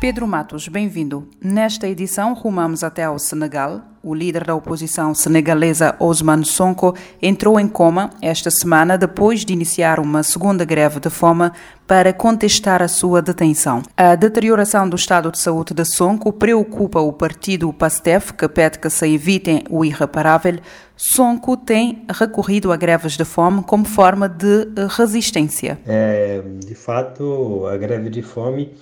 Pedro Matos, bem-vindo. Nesta edição, rumamos até ao Senegal. O líder da oposição senegalesa, Osman Sonko, entrou em coma esta semana depois de iniciar uma segunda greve de fome para contestar a sua detenção. A deterioração do estado de saúde de Sonko preocupa o partido PASTEF, que pede que se evitem o irreparável. Sonko tem recorrido a greves de fome como forma de resistência. É, de fato, a greve de fome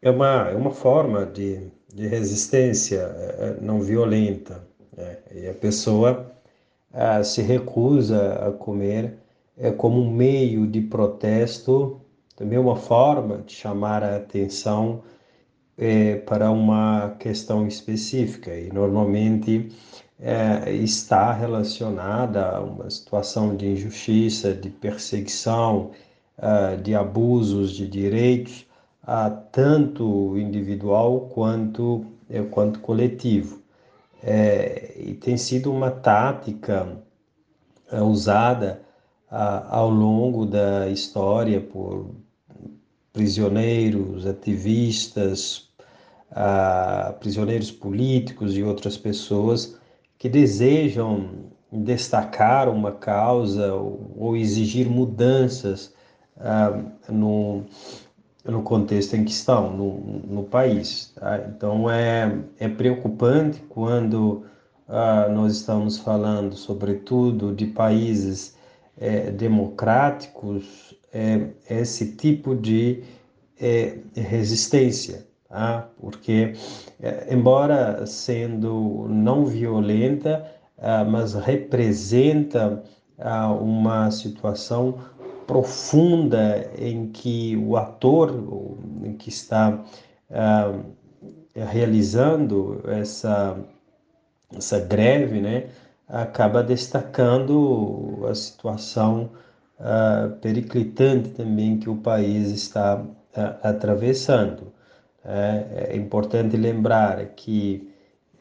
é uma, é uma forma de, de resistência é, é, não violenta. Né? E a pessoa ah, se recusa a comer é, como um meio de protesto, também uma forma de chamar a atenção é, para uma questão específica. E normalmente é, está relacionada a uma situação de injustiça, de perseguição, ah, de abusos de direitos ah, tanto individual quanto, é, quanto coletivo. É, e tem sido uma tática é, usada ao longo da história por prisioneiros, ativistas, prisioneiros políticos e outras pessoas que desejam destacar uma causa ou, ou exigir mudanças ah, no contexto em que estão, no, no país. Tá? Então é, é preocupante quando ah, nós estamos falando, sobretudo, de países é, democráticos, é, esse tipo de é, resistência, tá? porque, embora sendo não violenta, ah, mas representa ah, uma situação profunda em que o ator que está uh, realizando essa, essa greve, né, acaba destacando a situação uh, periclitante também que o país está uh, atravessando. É, é, importante lembrar que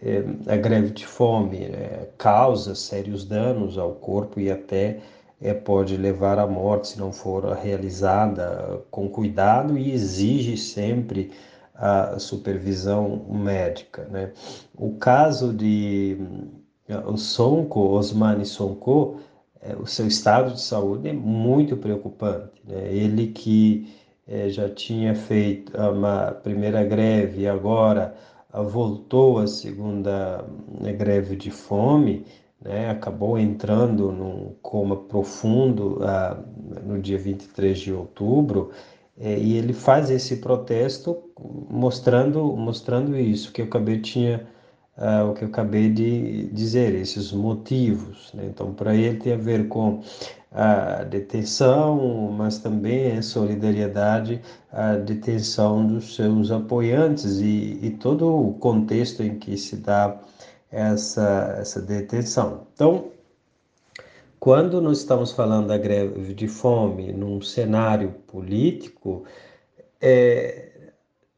eh, a greve de fome né, causa sérios danos ao corpo e até é, pode levar à morte se não for realizada com cuidado e exige sempre a supervisão médica. Né? O caso de o Sonko, Osmani Sonko, é, o seu estado de saúde é muito preocupante. Né? Ele que é, já tinha feito uma primeira greve e agora voltou à segunda né, greve de fome, né, acabou entrando num coma profundo ah, no dia 23 de outubro, eh, e ele faz esse protesto mostrando, mostrando isso que eu acabei tinha ah, o que eu acabei de dizer, esses motivos. Né? Então, para ele tem a ver com a detenção, mas também a solidariedade, a detenção dos seus apoiantes e, e todo o contexto em que se dá essa, essa detenção. Então, quando nós estamos falando da greve de fome num cenário político, é,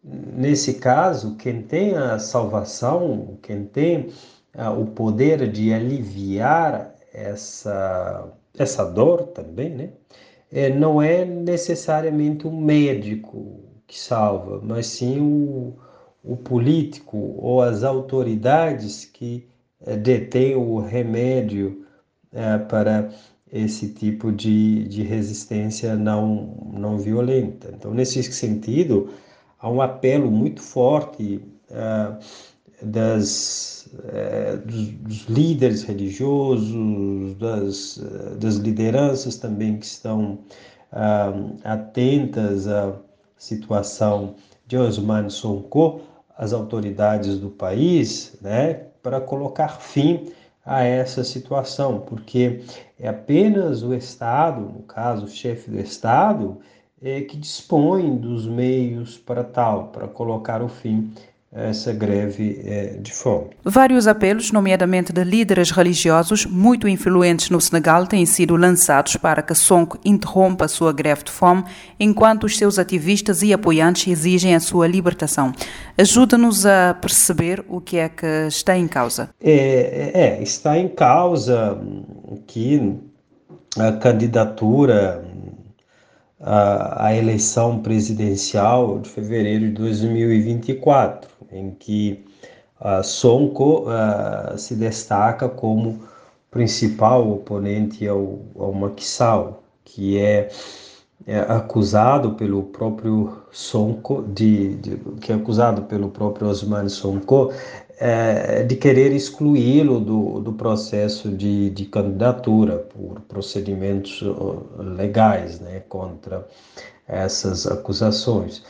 nesse caso, quem tem a salvação, quem tem ah, o poder de aliviar essa, essa dor também, né? É, não é necessariamente um médico que salva, mas sim o, o político ou as autoridades que eh, detêm o remédio eh, para esse tipo de, de resistência não, não violenta. Então, nesse sentido, há um apelo muito forte eh, das, dos, dos, líderes religiosos, das, das lideranças também que estão atentas à situação de Osman Sonko, as autoridades do país, né, para colocar fim a essa situação, porque é apenas o Estado, no caso, o chefe do Estado, é, que dispõem dos meios para tal, para colocar o fim essa greve é, de fome. Vários apelos, nomeadamente de líderes religiosos muito influentes no Senegal, têm sido lançados para que Sonko interrompa a sua greve de fome, enquanto os seus ativistas e apoiantes exigem a sua libertação. Ajuda-nos a perceber o que é que está em causa. É, é está em causa que a candidatura à eleição presidencial de fevereiro de 2024 em que uh, Sonko uh, se destaca como principal oponente ao, ao Sall, que é, é, acusado pelo próprio Sonko de, de, que é acusado pelo próprio Osman Sonko é, de querer excluí-lo do, do processo de, de candidatura por procedimentos legais né, contra essas acusações.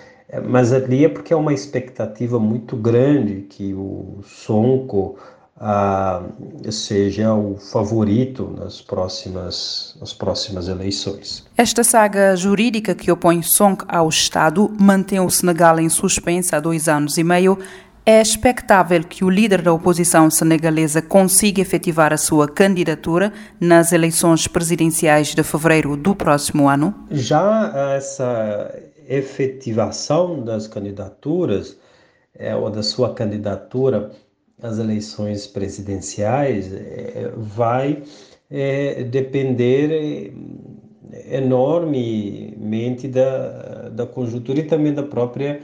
Mas ali é porque é uma expectativa muito grande que o Sonko ah, seja o favorito nas próximas, nas próximas eleições. Esta saga jurídica que opõe Sonko ao Estado mantém o Senegal em suspensa há dois anos e meio. É expectável que o líder da oposição senegalesa consiga efetivar a sua candidatura nas eleições presidenciais de fevereiro do próximo ano? Já essa efetivação das candidaturas é, ou da sua candidatura às eleições presidenciais é, vai é, depender enormemente da, da conjuntura e também da própria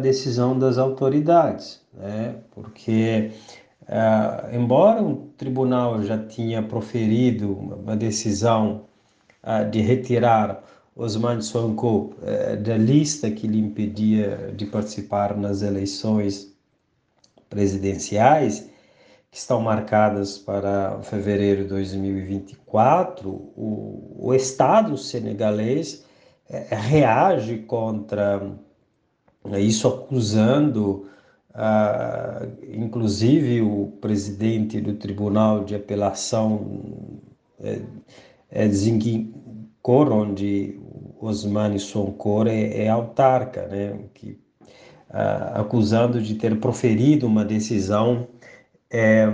decisão das autoridades, né? porque Uh, embora o tribunal já tinha proferido uma decisão uh, de retirar Osman Sonko eh, da lista que lhe impedia de participar nas eleições presidenciais, que estão marcadas para fevereiro de 2024, o, o Estado senegalês eh, reage contra isso, acusando, ah, inclusive, o presidente do Tribunal de Apelação, é, é, onde Osmani Sonko é, é autarca, né? que, uh, acusando de ter proferido uma decisão, é,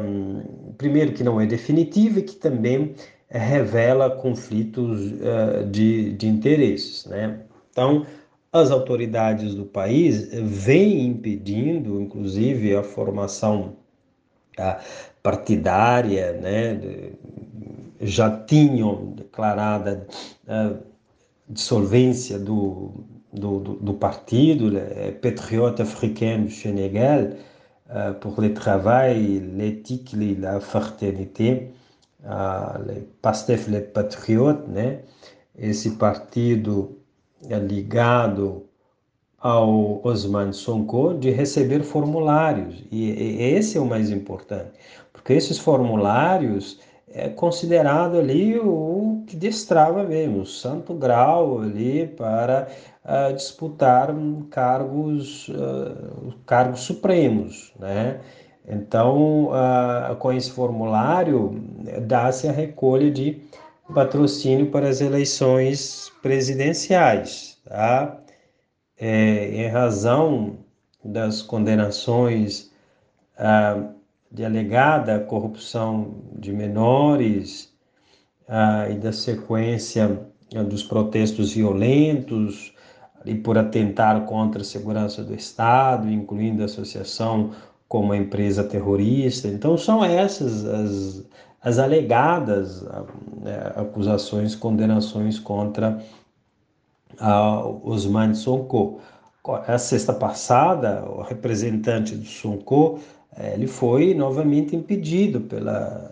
primeiro, que não é definitiva e que também revela conflitos uh, de, de interesses. Né? Então, as autoridades do país vêm impedindo, inclusive, a formação partidária, né? Já tinham declarada uh, dissolvência do, do, do, do partido, le Patriote africain du Sénégal, uh, pour le travail, l'éthique et la fraternité, le PASTEF, les Patriotes, né? esse partido ligado ao Osman Sonko de receber formulários, e, e esse é o mais importante, porque esses formulários é considerado ali o que destrava mesmo, o santo grau ali para uh, disputar cargos, uh, cargos supremos, né? Então, uh, com esse formulário, dá-se a recolha de patrocínio para as eleições presidenciais, tá? É, em razão das condenações de alegada corrupção de menores ah, e da sequência ah, dos protestos violentos e por atentar contra a segurança do Estado, incluindo a associação com uma empresa terrorista. Então, são essas as, as alegadas ah, né, acusações, condenações contra ah, Osman Sonko. A sexta passada, o representante do Sonko ele foi novamente impedido pela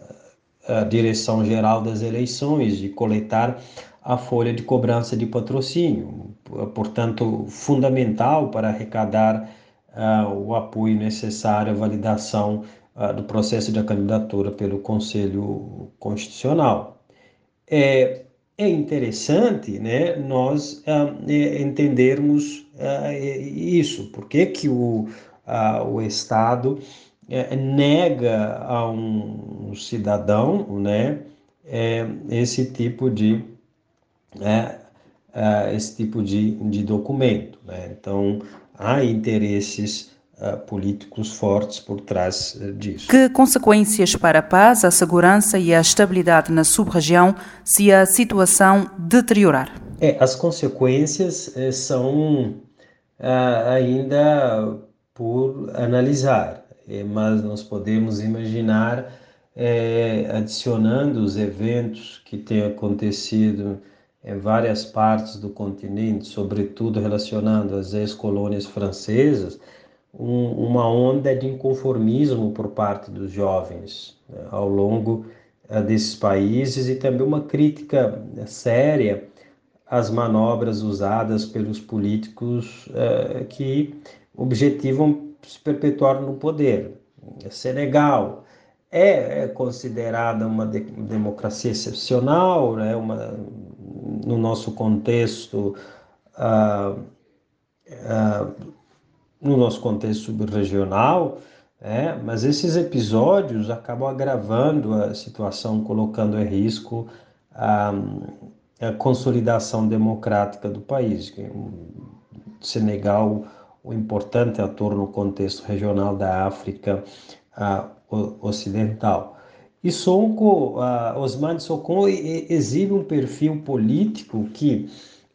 Direção-Geral das Eleições de coletar a folha de cobrança de patrocínio, portanto, fundamental para arrecadar uh, o apoio necessário à validação uh, do processo de candidatura pelo Conselho Constitucional. É, é interessante né, nós uh, entendermos isso, por que, que o, o Estado é, nega a um cidadão né, é, esse tipo de é, uh, esse tipo de, de documento. Né? Então, há interesses uh, políticos fortes por trás disso. Que consequências para a paz, a segurança e a estabilidade na sub-região se a situação deteriorar? É, as consequências eh, são ainda por analisar, eh, mas nós podemos imaginar é, adicionando os eventos que têm acontecido em várias partes do continente, sobretudo relacionando as ex-colônias francesas, um, uma onda de inconformismo por parte dos jovens né, ao longo uh, desses países e também uma crítica séria às manobras usadas pelos políticos uh, que objetivam se perpetuar no poder. Senegal, é, é considerada uma de, democracia excepcional, né? uma, no nosso contexto, uh, uh, no nosso contexto subregional, é, mas esses episódios acabam agravando a situação, colocando em risco a, a consolidação democrática do país. O Senegal, o importante ator no contexto regional da África, ocidental. E Sonko, uh, Osman Sokon exibe um perfil político que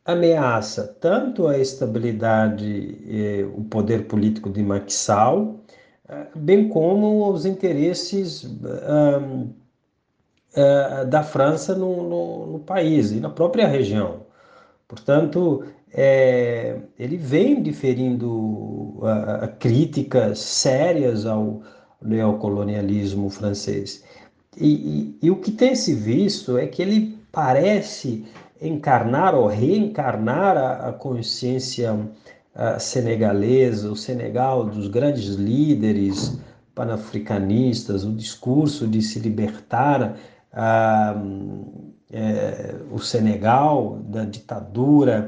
ameaça tanto a estabilidade e o poder político de Maxal, uh, bem como os interesses uh, da França no, no, no, país e na própria região. Portanto, é, ele vem diferindo críticas sérias ao neocolonialismo francês. E, e, e, o que tem se visto é que ele parece encarnar ou reencarnar a, a consciência a, senegalesa, o Senegal dos grandes líderes panafricanistas, o discurso de se libertar a, é, o Senegal da ditadura.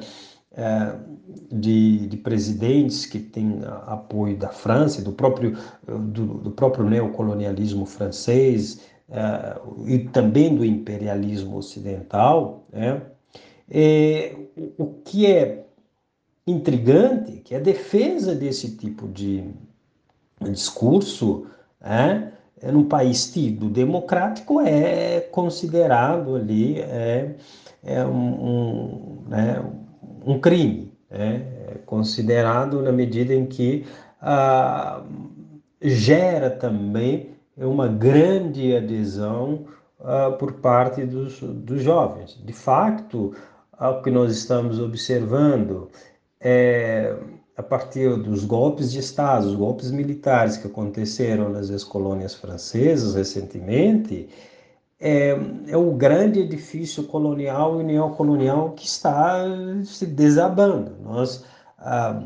É, de, de, presidentes que têm apoio da França, do próprio, do, do próprio neocolonialismo francês uh, e também do imperialismo ocidental, né? É, o que é intrigante, que a defesa desse tipo de discurso, né? é, num país tido democrático é considerado ali é, é um, um, né, um crime, é considerado na medida em que ah, gera também uma grande adesão ah, por parte dos, dos jovens. De facto, o que nós estamos observando é a partir dos golpes de Estado, os golpes militares que aconteceram nas ex-colônias francesas recentemente, é, é o grande edifício colonial e neocolonial que está se desabando. Nós ah,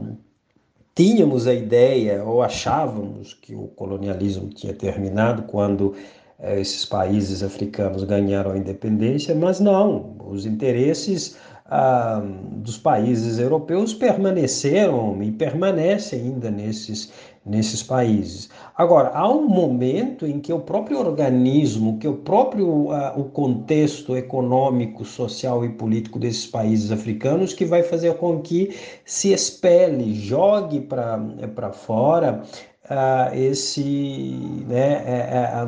tínhamos a ideia, ou achávamos que o colonialismo tinha terminado quando eh, esses países africanos ganharam a independência, mas não, os interesses ah, dos países europeus permaneceram e permanecem ainda nesses nesses países. Agora, há um momento em que o próprio organismo, que o próprio uh, o contexto econômico, social e político desses países africanos que vai fazer com que se espelhe, jogue para fora uh, esse, né,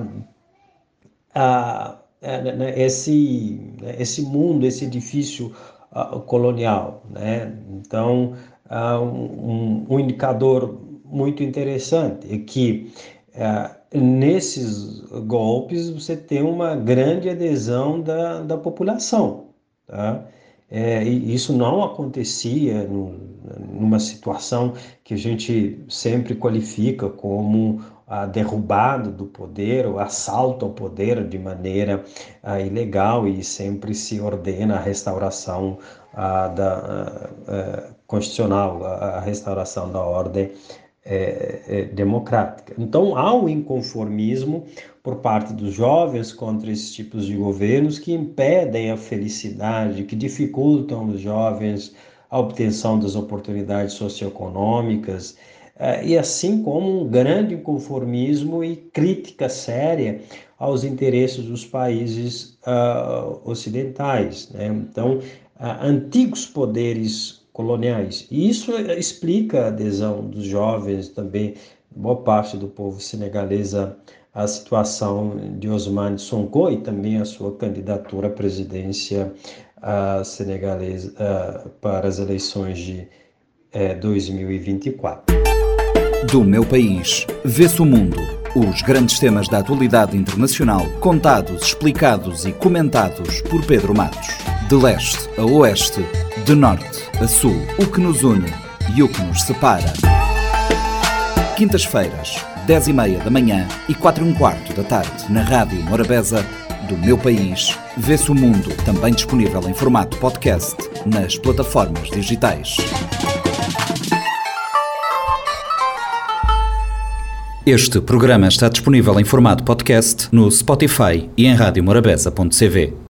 né, esse, né, esse mundo, esse edifício uh, colonial. Né? Então, um, um indicador muito interessante é que é, nesses golpes você tem uma grande adesão da, da população. Tá? É, isso não acontecia no, numa situação que a gente sempre qualifica como a derrubada do poder, o assalto ao poder de maneira a, ilegal e sempre se ordena a restauração a, da, a, constitucional, a, restauração da ordem é, é, democrática. Então há um inconformismo por parte dos jovens contra esses tipos de governos que impedem a felicidade, que dificultam os jovens a obtenção das oportunidades socioeconômicas, é, e assim como um grande inconformismo e crítica séria aos interesses dos países uh, ocidentais. Né? Então, antigos poderes coloniais. E isso explica a adesão dos jovens, também boa parte do povo senegalês à situação de Osman Sonko e também a sua candidatura à presidência uh, senegalesa para as eleições de 2024. Do meu país, vê-se o mundo. Os grandes temas da atualidade internacional, contados, explicados e comentados por Pedro Matos. De leste a oeste, de norte a sul, o que nos une e o que nos separa. Quintas-feiras, 10 e meia da manhã e 4 e um quarto da tarde, na Rádio Morabeza, do meu país, vê-se o mundo, também disponível em formato podcast nas plataformas digitais. Este programa está disponível em formato podcast no Spotify e em radiomorabeza.cv.